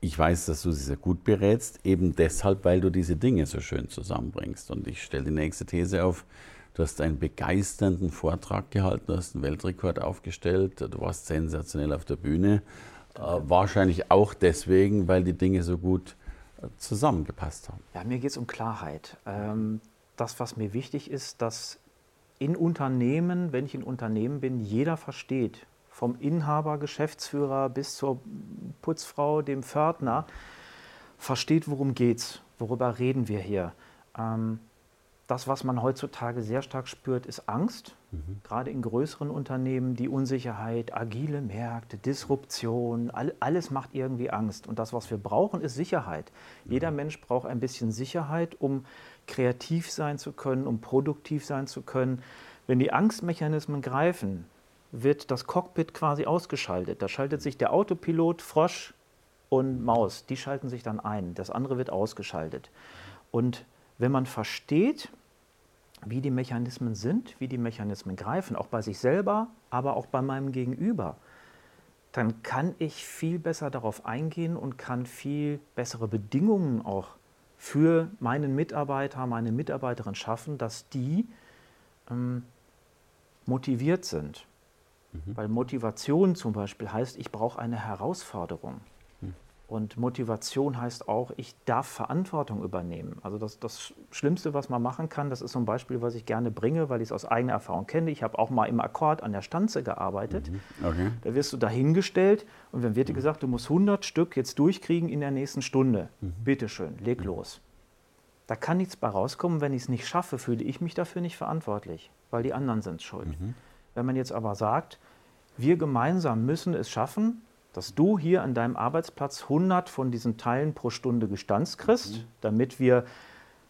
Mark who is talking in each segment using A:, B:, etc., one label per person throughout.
A: ich weiß, dass du sie sehr gut berätst, eben deshalb, weil du diese Dinge so schön zusammenbringst. Und ich stelle die nächste These auf. Du hast einen begeisternden Vortrag gehalten, du hast einen Weltrekord aufgestellt, du warst sensationell auf der Bühne. Äh, wahrscheinlich auch deswegen, weil die Dinge so gut äh, zusammengepasst haben.
B: Ja, mir geht es um Klarheit. Ähm, das, was mir wichtig ist, dass in Unternehmen, wenn ich in Unternehmen bin, jeder versteht, vom Inhaber, Geschäftsführer bis zur Putzfrau, dem Pförtner, versteht, worum geht's, worüber reden wir hier. Ähm, das, was man heutzutage sehr stark spürt, ist Angst. Mhm. Gerade in größeren Unternehmen die Unsicherheit, agile Märkte, Disruption, all, alles macht irgendwie Angst. Und das, was wir brauchen, ist Sicherheit. Mhm. Jeder Mensch braucht ein bisschen Sicherheit, um kreativ sein zu können, um produktiv sein zu können. Wenn die Angstmechanismen greifen, wird das Cockpit quasi ausgeschaltet. Da schaltet sich der Autopilot, Frosch und Maus, die schalten sich dann ein. Das andere wird ausgeschaltet. Und wenn man versteht, wie die Mechanismen sind, wie die Mechanismen greifen, auch bei sich selber, aber auch bei meinem Gegenüber, dann kann ich viel besser darauf eingehen und kann viel bessere Bedingungen auch für meinen Mitarbeiter, meine Mitarbeiterin schaffen, dass die ähm, motiviert sind. Mhm. Weil Motivation zum Beispiel heißt, ich brauche eine Herausforderung. Mhm. Und Motivation heißt auch, ich darf Verantwortung übernehmen. Also das, das Schlimmste, was man machen kann, das ist so ein Beispiel, was ich gerne bringe, weil ich es aus eigener Erfahrung kenne. Ich habe auch mal im Akkord an der Stanze gearbeitet. Mhm. Okay. Da wirst du dahingestellt und dann wird dir mhm. gesagt, du musst 100 Stück jetzt durchkriegen in der nächsten Stunde. Mhm. Bitte schön, leg mhm. los. Da kann nichts bei rauskommen. Wenn ich es nicht schaffe, fühle ich mich dafür nicht verantwortlich, weil die anderen sind schuld. Mhm. Wenn man jetzt aber sagt, wir gemeinsam müssen es schaffen, dass du hier an deinem Arbeitsplatz 100 von diesen Teilen pro Stunde gestanzt kriegst, mhm. damit wir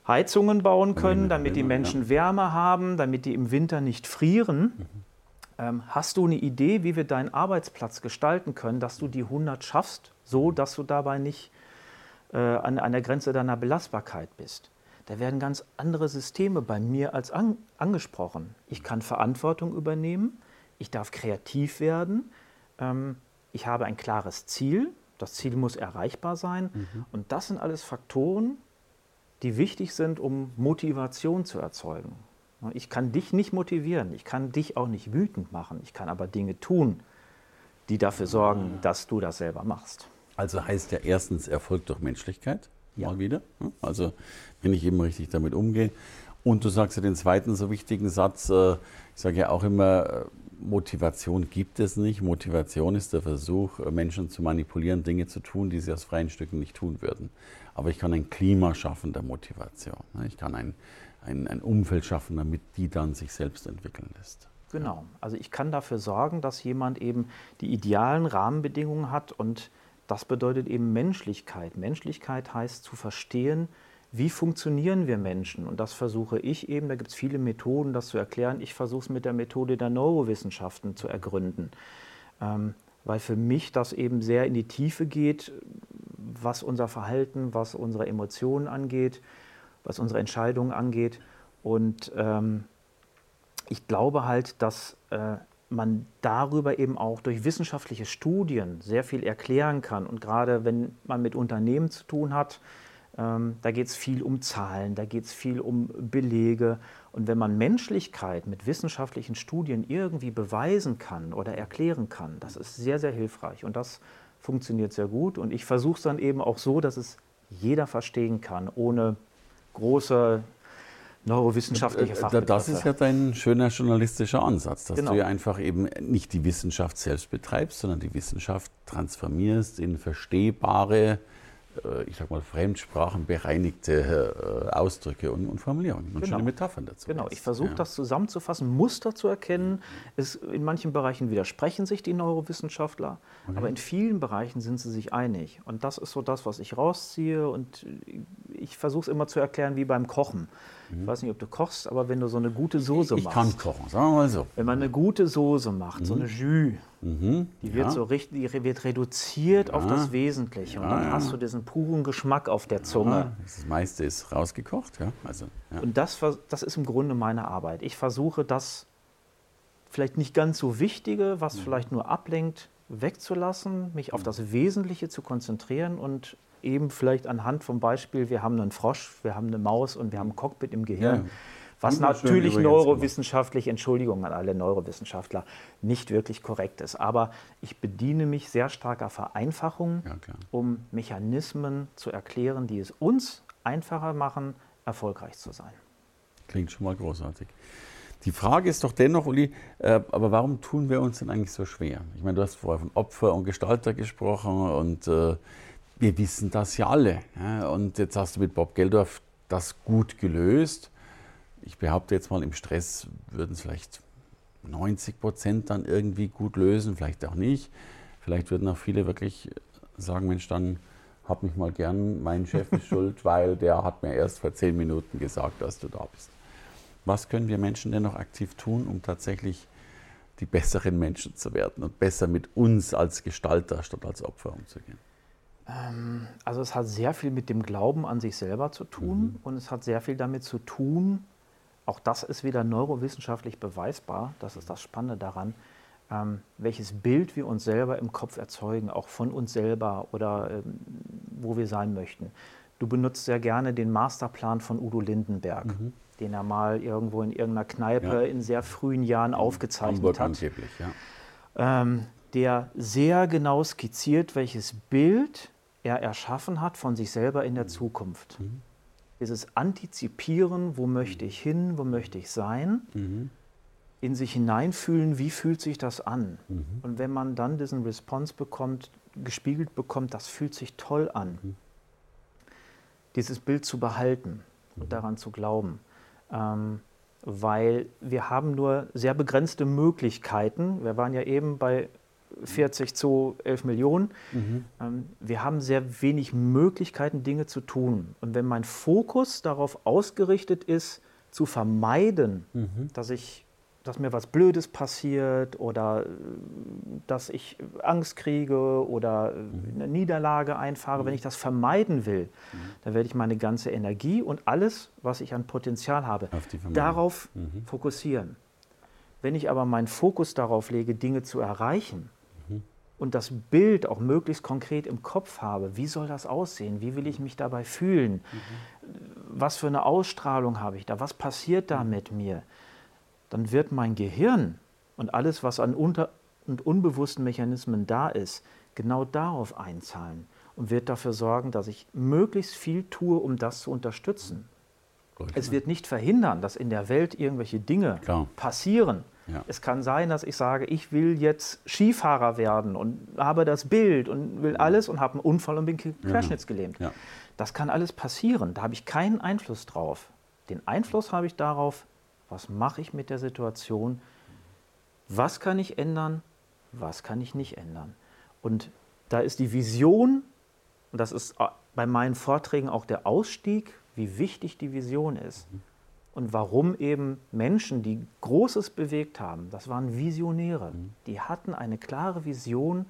B: Heizungen bauen können, damit die Menschen Wärme haben, damit die im Winter nicht frieren. Mhm. Ähm, hast du eine Idee, wie wir deinen Arbeitsplatz gestalten können, dass du die 100 schaffst, so dass du dabei nicht äh, an, an der Grenze deiner Belastbarkeit bist? Da werden ganz andere Systeme bei mir als an, angesprochen. Ich kann Verantwortung übernehmen, ich darf kreativ werden, ähm, ich habe ein klares Ziel, das Ziel muss erreichbar sein. Mhm. Und das sind alles Faktoren, die wichtig sind, um Motivation zu erzeugen. Ich kann dich nicht motivieren, ich kann dich auch nicht wütend machen, ich kann aber Dinge tun, die dafür sorgen, dass du das selber machst.
A: Also heißt ja erstens Erfolg durch Menschlichkeit, ja. mal wieder. Also wenn ich eben richtig damit umgehe. Und du sagst ja den zweiten so wichtigen Satz, äh, ich sage ja auch immer, äh, Motivation gibt es nicht. Motivation ist der Versuch, Menschen zu manipulieren, Dinge zu tun, die sie aus freien Stücken nicht tun würden. Aber ich kann ein Klima schaffen der Motivation. Ich kann ein, ein, ein Umfeld schaffen, damit die dann sich selbst entwickeln lässt.
B: Genau. Also ich kann dafür sorgen, dass jemand eben die idealen Rahmenbedingungen hat und das bedeutet eben Menschlichkeit. Menschlichkeit heißt zu verstehen, wie funktionieren wir Menschen? Und das versuche ich eben, da gibt es viele Methoden, das zu erklären. Ich versuche es mit der Methode der Neurowissenschaften zu ergründen, ähm, weil für mich das eben sehr in die Tiefe geht, was unser Verhalten, was unsere Emotionen angeht, was unsere Entscheidungen angeht. Und ähm, ich glaube halt, dass äh, man darüber eben auch durch wissenschaftliche Studien sehr viel erklären kann. Und gerade wenn man mit Unternehmen zu tun hat, ähm, da geht es viel um Zahlen, da geht es viel um Belege. Und wenn man Menschlichkeit mit wissenschaftlichen Studien irgendwie beweisen kann oder erklären kann, das ist sehr, sehr hilfreich. Und das funktioniert sehr gut. Und ich versuche es dann eben auch so, dass es jeder verstehen kann, ohne große neurowissenschaftliche Fachbegriffe.
A: Das ist ja dein schöner journalistischer Ansatz, dass genau. du ja einfach eben nicht die Wissenschaft selbst betreibst, sondern die Wissenschaft transformierst in verstehbare äh, ich sag mal, fremdsprachenbereinigte äh, Ausdrücke und, und Formulierungen und
B: Genau.
A: schöne Metaphern dazu.
B: Genau, ich versuche
A: Ja.
B: das zusammenzufassen, Muster zu erkennen. Es, in manchen Bereichen widersprechen sich die Neurowissenschaftler, aber in vielen Bereichen sind sie sich einig. Und das ist so das, was ich rausziehe. Und ich versuche es immer zu erklären wie beim Kochen. Ich weiß nicht, ob du kochst, aber wenn du so eine gute Soße
A: Ich
B: machst.
A: kann kochen, sagen wir mal so.
B: Wenn man eine gute Soße macht, so eine Jus,
A: Mhm.
B: die wird
A: ja.
B: so richtig, die wird reduziert auf das Wesentliche. Und dann
A: ja.
B: hast du diesen puren Geschmack auf der Zunge.
A: Ja, das meiste ist rausgekocht, ja. Also, ja.
B: Und das, das ist im Grunde meine Arbeit. Ich versuche das vielleicht nicht ganz so Wichtige, was vielleicht nur ablenkt, wegzulassen, mich auf das Wesentliche zu konzentrieren und eben vielleicht anhand vom Beispiel, wir haben einen Frosch, wir haben eine Maus und wir haben ein Cockpit im Gehirn.
A: Ja.
B: Was natürlich neurowissenschaftlich, Entschuldigung an alle Neurowissenschaftler, nicht wirklich korrekt ist. Aber ich bediene mich sehr starker Vereinfachung,
A: Ja,
B: um Mechanismen zu erklären, die es uns einfacher machen, erfolgreich zu sein.
A: Klingt schon mal großartig. Die Frage ist doch dennoch, Uli, äh, aber warum tun wir uns denn eigentlich so schwer? Ich meine, du hast vorher von Opfer und Gestalter gesprochen und äh, wir wissen das ja alle. Und jetzt hast du mit Bob Geldorf das gut gelöst. Ich behaupte jetzt mal, im Stress würden es vielleicht 90 Prozent dann irgendwie gut lösen, vielleicht auch nicht. Vielleicht würden auch viele wirklich sagen, Mensch, dann hab mich mal gern, mein Chef ist schuld, weil der hat mir erst vor zehn Minuten gesagt, dass du da bist. Was können wir Menschen denn noch aktiv tun, um tatsächlich die besseren Menschen zu werden und besser mit uns als Gestalter statt als Opfer umzugehen?
B: Also es hat sehr viel mit dem Glauben an sich selber zu tun und es hat sehr viel damit zu tun, auch das ist wieder neurowissenschaftlich beweisbar, das ist das Spannende daran, ähm, welches Bild wir uns selber im Kopf erzeugen, auch von uns selber oder ähm, wo wir sein möchten. Du benutzt sehr gerne den Masterplan von Udo Lindenberg, den er mal irgendwo in irgendeiner Kneipe
A: Ja.
B: in sehr frühen Jahren aufgezeichnet
A: Hamburg
B: hat
A: angeblich, ja.
B: ähm, der sehr genau skizziert, welches Bild er erschaffen hat von sich selber in der Zukunft. Dieses Antizipieren, wo möchte ich hin, wo möchte ich sein, in sich hineinfühlen, wie fühlt sich das an. Und wenn man dann diesen Response bekommt, gespiegelt bekommt, das fühlt sich toll an, dieses Bild zu behalten und daran zu glauben. Ähm, weil wir haben nur sehr begrenzte Möglichkeiten. Wir waren ja eben bei 40 zu 11 Millionen. Ähm, wir haben sehr wenig Möglichkeiten, Dinge zu tun. Und wenn mein Fokus darauf ausgerichtet ist, zu vermeiden, dass ich dass mir was Blödes passiert oder äh, dass ich Angst kriege oder äh, eine Niederlage einfahre, wenn ich das vermeiden will, dann werde ich meine ganze Energie und alles, was ich an Potenzial habe, darauf fokussieren. Wenn ich aber meinen Fokus darauf lege, Dinge zu erreichen und das Bild auch möglichst konkret im Kopf habe, wie soll das aussehen, wie will ich mich dabei fühlen, was für eine Ausstrahlung habe ich da, was passiert da mit mir, dann wird mein Gehirn und alles, was an unter- und unbewussten Mechanismen da ist, genau darauf einzahlen und wird dafür sorgen, dass ich möglichst viel tue, um das zu unterstützen. Es wird nicht verhindern, dass in der Welt irgendwelche Dinge
A: Klar.
B: passieren.
A: Ja.
B: Es kann sein, dass ich sage, ich will jetzt Skifahrer werden und habe das Bild und will alles und habe einen Unfall und bin querschnittsgelähmt.
A: Ja.
B: Das kann alles passieren. Da habe ich keinen Einfluss drauf. Den Einfluss habe ich darauf, was mache ich mit der Situation, was kann ich ändern, was kann ich nicht ändern. Und da ist die Vision, und das ist äh, bei meinen Vorträgen auch der Ausstieg, wie wichtig die Vision ist. Und warum eben Menschen, die Großes bewegt haben, das waren Visionäre, die hatten eine klare Vision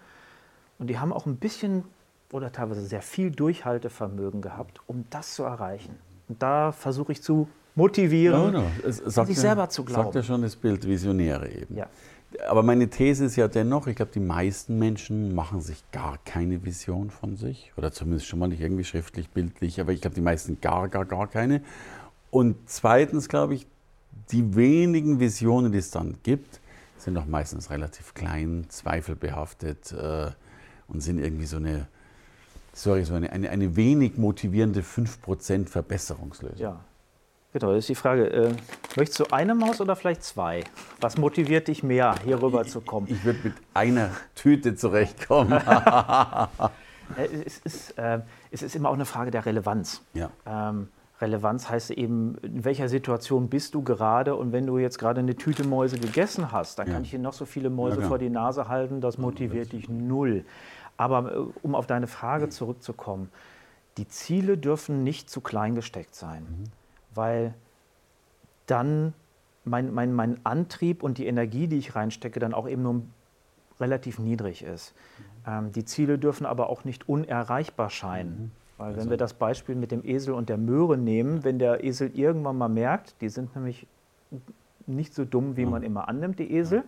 B: und die haben auch ein bisschen oder teilweise sehr viel Durchhaltevermögen gehabt, um das zu erreichen. Und da versuche ich zu motivieren,
A: Ja, es sagt
B: sich
A: ja-
B: selber zu
A: Sagt
B: glauben.
A: ja schon das Bild Visionäre eben.
B: Ja.
A: Aber meine These ist ja dennoch, ich glaube, die meisten Menschen machen sich gar keine Vision von sich. Oder zumindest schon mal nicht irgendwie schriftlich, bildlich. Aber ich glaube, die meisten gar, gar, gar keine. Und zweitens glaube ich, die wenigen Visionen, die es dann gibt, sind doch meistens relativ klein, zweifelbehaftet äh, und sind irgendwie so eine, sorry, so eine, eine, eine wenig motivierende 5% Verbesserungslösung.
B: Ja, genau, das ist die Frage. Äh, möchtest du eine Maus oder vielleicht zwei? Was motiviert dich mehr, hier rüber zu kommen?
A: Ich würde mit einer Tüte zurechtkommen.
B: Äh, es ist, äh, es ist immer auch eine Frage der Relevanz.
A: Ja.
B: Ähm, Relevanz heißt eben, in welcher Situation bist du gerade und wenn du jetzt gerade eine Tüte Mäuse gegessen hast, dann
A: Ja.
B: kann ich dir noch so viele Mäuse
A: Ja,
B: vor die Nase halten, das motiviert dich null. Aber äh, um auf deine Frage zurückzukommen, die Ziele dürfen nicht zu klein gesteckt sein, weil dann mein, mein, mein Antrieb und die Energie, die ich reinstecke, dann auch eben nur relativ niedrig ist. Ähm, die Ziele dürfen aber auch nicht unerreichbar scheinen. Weil wenn wir das Beispiel mit dem Esel und der Möhre nehmen, wenn der Esel irgendwann mal merkt, die sind nämlich nicht so dumm, wie man immer annimmt, die Esel,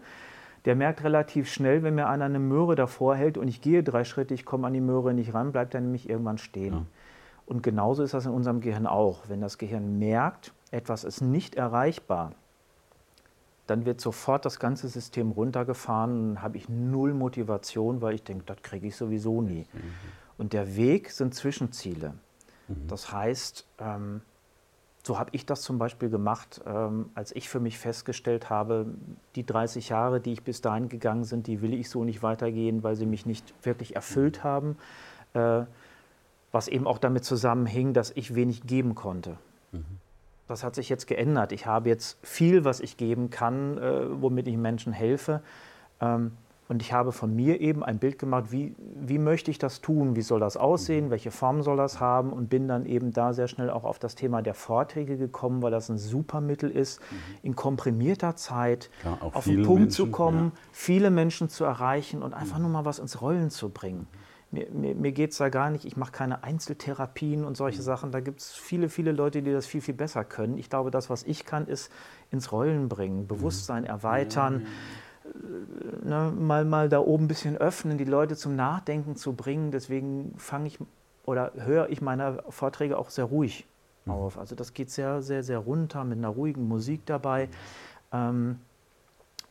B: der merkt relativ schnell, wenn mir einer eine Möhre davor hält und ich gehe drei Schritte, ich komme an die Möhre nicht ran, bleibt er nämlich irgendwann stehen.
A: Ja.
B: Und genauso ist das in unserem Gehirn auch. Wenn das Gehirn merkt, etwas ist nicht erreichbar, dann wird sofort das ganze System runtergefahren und habe ich null Motivation, weil ich denke, das kriege ich sowieso nie. Und der Weg sind Zwischenziele. Das heißt, ähm, so habe ich das zum Beispiel gemacht, ähm, als ich für mich festgestellt habe, die 30 Jahre, die ich bis dahin gegangen sind, die will ich so nicht weitergehen, weil sie mich nicht wirklich erfüllt haben. Äh, was eben auch damit zusammenhing, dass ich wenig geben konnte. Das hat sich jetzt geändert. Ich habe jetzt viel, was ich geben kann, äh, womit ich Menschen helfe. Ähm, und ich habe von mir eben ein Bild gemacht, wie, wie möchte ich das tun, wie soll das aussehen, welche Form soll das haben? Und bin dann eben da sehr schnell auch auf das Thema der Vorträge gekommen, weil das ein super Mittel ist, in komprimierter Zeit
A: Klar,
B: auf den Punkt zu
A: Menschen,
B: kommen, viele Menschen zu erreichen und einfach nur mal was ins Rollen zu bringen. Mir, mir, mir geht es da gar nicht, ich mache keine Einzeltherapien und solche Sachen. Da gibt es viele, viele Leute, die das viel, viel besser können. Ich glaube, das, was ich kann, ist ins Rollen bringen, Bewusstsein erweitern, äh, ne, mal, mal da oben ein bisschen öffnen, die Leute zum Nachdenken zu bringen. Deswegen fange ich oder höre ich meine Vorträge auch sehr ruhig auf. Also das geht sehr, sehr, sehr runter mit einer ruhigen Musik dabei. Ähm,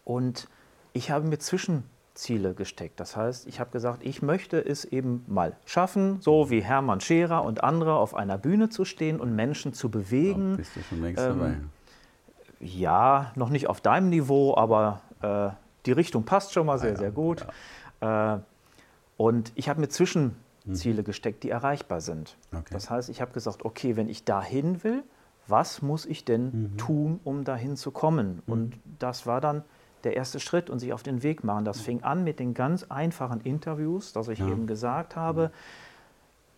B: und ich habe mir Zwischenziele gesteckt. Das heißt, ich habe gesagt, ich möchte es eben mal schaffen, so wie Hermann Scherer und andere auf einer Bühne zu stehen und Menschen zu bewegen.
A: Da bist du schon längst
B: Ähm,
A: dabei.
B: Ja, noch nicht auf deinem Niveau, aber äh, die Richtung passt schon mal sehr,
A: ja,
B: sehr gut. Äh, und ich habe mir Zwischenziele gesteckt, die erreichbar sind.
A: Okay.
B: Das heißt, ich habe gesagt, okay, wenn ich dahin will, was muss ich denn tun, um dahin zu kommen? Und das war dann der erste Schritt und sich auf den Weg machen. Das fing an mit den ganz einfachen Interviews, dass ich
A: Ja.
B: eben gesagt habe,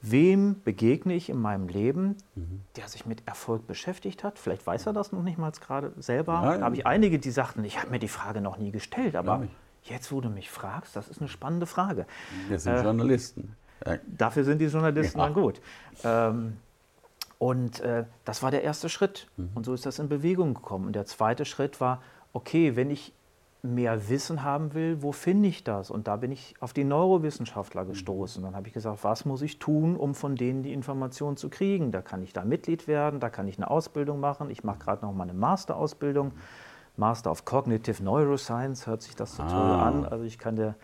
B: wem begegne ich in meinem Leben,
A: Mhm.
B: der sich mit Erfolg beschäftigt hat. Vielleicht weiß er das noch nicht mal gerade selber.
A: Ja, ja.
B: Da habe ich einige, die sagten, ich habe mir die Frage noch nie gestellt, aber jetzt, wo du mich fragst, das ist eine spannende Frage.
A: Wir sind
B: äh,
A: Journalisten. Ja,
B: Dafür sind die Journalisten dann gut. Ähm, und äh, das war der erste Schritt.
A: Mhm.
B: Und so ist das in Bewegung gekommen. Und der zweite Schritt war, okay, wenn ich mehr Wissen haben will, wo finde ich das? Und da bin ich auf die. Neurowissenschaftler gestoßen. Dann habe ich gesagt, was muss ich tun, um von denen die Informationen zu kriegen? Da kann ich da Mitglied werden, da kann ich eine Ausbildung machen. Ich mache gerade noch mal eine Masterausbildung. Master of Cognitive Neuroscience, hört sich das so toll
A: Ah.
B: an. Also ich kann dir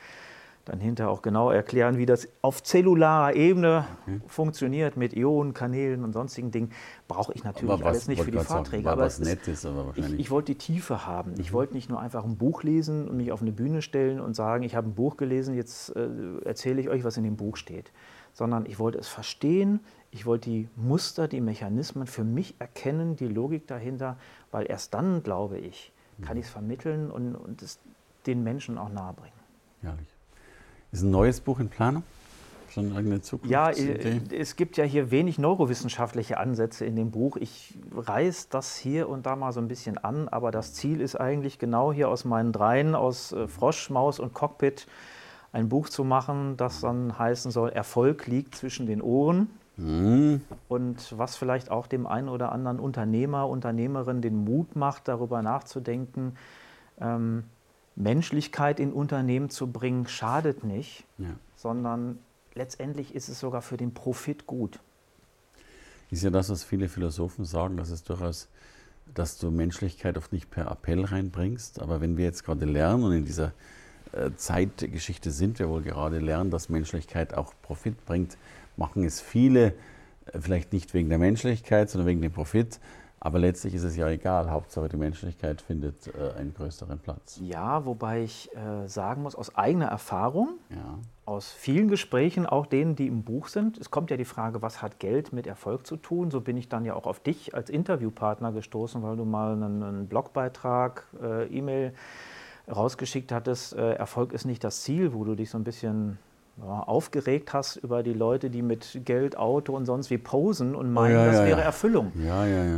B: dann hinterher auch genau erklären, wie das auf zellularer Ebene funktioniert mit Ionen, Kanälen und sonstigen Dingen. Brauche ich natürlich
A: was,
B: alles nicht für die
A: sagen,
B: Vorträge. aber
A: was Nettes, aber
B: ich,
A: wahrscheinlich. Mhm.
B: ich wollte die Tiefe haben. Ich wollte nicht nur einfach ein Buch lesen und mich auf eine Bühne stellen und sagen, ich habe ein Buch gelesen, jetzt äh, erzähle ich euch, was in dem Buch steht. Sondern ich wollte es verstehen, ich wollte die Muster, die Mechanismen für mich erkennen, die Logik dahinter, weil erst dann, glaube ich, kann
A: Mhm.
B: ich es vermitteln und, und es den Menschen auch nahebringen.
A: Herrlich. Ist ein neues Buch in Planung? Schon irgendeine
B: Ja,
A: Zukunftsidee?
B: äh, es gibt ja hier wenig neurowissenschaftliche Ansätze in dem Buch. Ich reiß das hier und da mal so ein bisschen an, aber das Ziel ist eigentlich genau hier aus meinen dreien, aus äh, Frosch, Maus und Cockpit, ein Buch zu machen, das dann heißen soll, Erfolg liegt zwischen den Ohren.
A: Hm,
B: Und was vielleicht auch dem einen oder anderen Unternehmer, Unternehmerin den Mut macht, darüber nachzudenken, ähm, Menschlichkeit in Unternehmen zu bringen, schadet nicht
A: ja.
B: sondern letztendlich ist es sogar für den Profit gut.
A: Ist ja das, was viele Philosophen sagen, dass es durchaus, dass du Menschlichkeit oft nicht per Appell reinbringst. Aber wenn wir jetzt gerade lernen und in dieser äh, Zeitgeschichte sind wir wohl gerade lernen, dass Menschlichkeit auch Profit bringt, machen es viele, äh, vielleicht nicht wegen der Menschlichkeit, sondern wegen dem Profit, Aber letztlich ist es ja egal. Hauptsache die Menschlichkeit findet äh, einen größeren Platz.
B: Ja, wobei ich äh, sagen muss, aus eigener Erfahrung,
A: Ja.
B: aus vielen Gesprächen, auch denen, die im Buch sind, es kommt ja die Frage, was hat Geld mit Erfolg zu tun? So bin ich dann ja auch auf dich als Interviewpartner gestoßen, weil du mal einen, einen Blogbeitrag, äh, E-Mail rausgeschickt hattest. Äh, Erfolg ist nicht das Ziel, wo du dich so ein bisschen aufgeregt hast über die Leute, die mit Geld, Auto und sonst wie posen und meinen,
A: ja,
B: das
A: ja,
B: wäre
A: ja.
B: Erfüllung.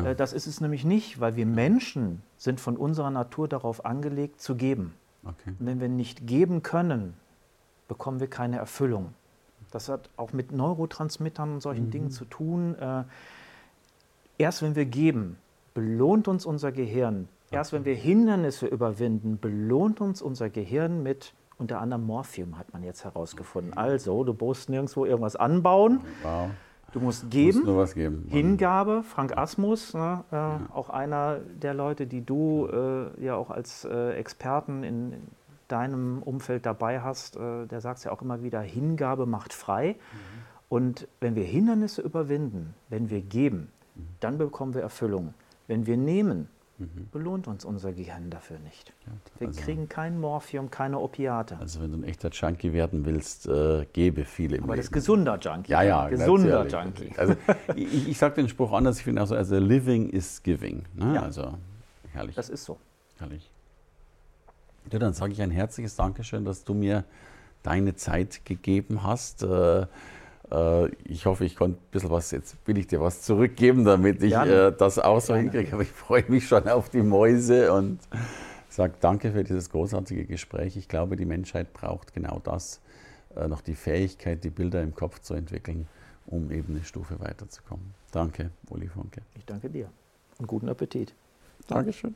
B: Äh, Das ist es nämlich nicht, weil wir Menschen sind von unserer Natur darauf angelegt zu geben.
A: Okay.
B: Und wenn wir nicht geben können, bekommen wir keine Erfüllung. Das hat auch mit Neurotransmittern und solchen Dingen zu tun. Äh, Erst wenn wir geben, belohnt uns unser Gehirn. Erst wenn wir Hindernisse überwinden, belohnt uns unser Gehirn mit unter anderem Morphium, hat man jetzt herausgefunden. Also, du musst nirgendwo irgendwas anbauen,
A: Wow.
B: du musst
A: Muss
B: geben.
A: nur was geben.
B: Hingabe, Frank Asmus, ne, äh, auch einer der Leute, die du äh, ja auch als äh, Experten in, in deinem Umfeld dabei hast, äh, der sagt ja auch immer wieder, Hingabe macht frei. Und wenn wir Hindernisse überwinden, wenn wir geben, dann bekommen wir Erfüllung. Wenn wir nehmen, belohnt uns unser Gehirn dafür nicht. Wir
A: also-
B: kriegen kein Morphium, keine Opiate.
A: Also wenn du ein echter Junkie werden willst, äh, gebe viel im
B: Aber das
A: Leben.
B: ist gesunder Junkie.
A: Ja, ja,
B: Gesunder Junkie.
A: Also ich, ich sage den Spruch anders, ich finde auch so, also living is giving. Ne?
B: Ja.
A: Also herrlich,
B: Das ist so.
A: herrlich. Ja, dann sage ich ein herzliches Dankeschön, dass du mir deine Zeit gegeben hast. Äh, ich hoffe, ich konnte ein bisschen was, jetzt will ich dir was zurückgeben, damit ich
B: Gerne.
A: äh, das auch so hinkriege. Aber ich freue mich schon auf die Mäuse und sage danke für dieses großartige Gespräch. Ich glaube, die Menschheit braucht genau das, äh, noch die Fähigkeit, die Bilder im Kopf zu entwickeln, um eben eine Stufe weiterzukommen. Danke, Uli Funke.
B: Ich danke dir. Und guten Appetit.
A: Dankeschön.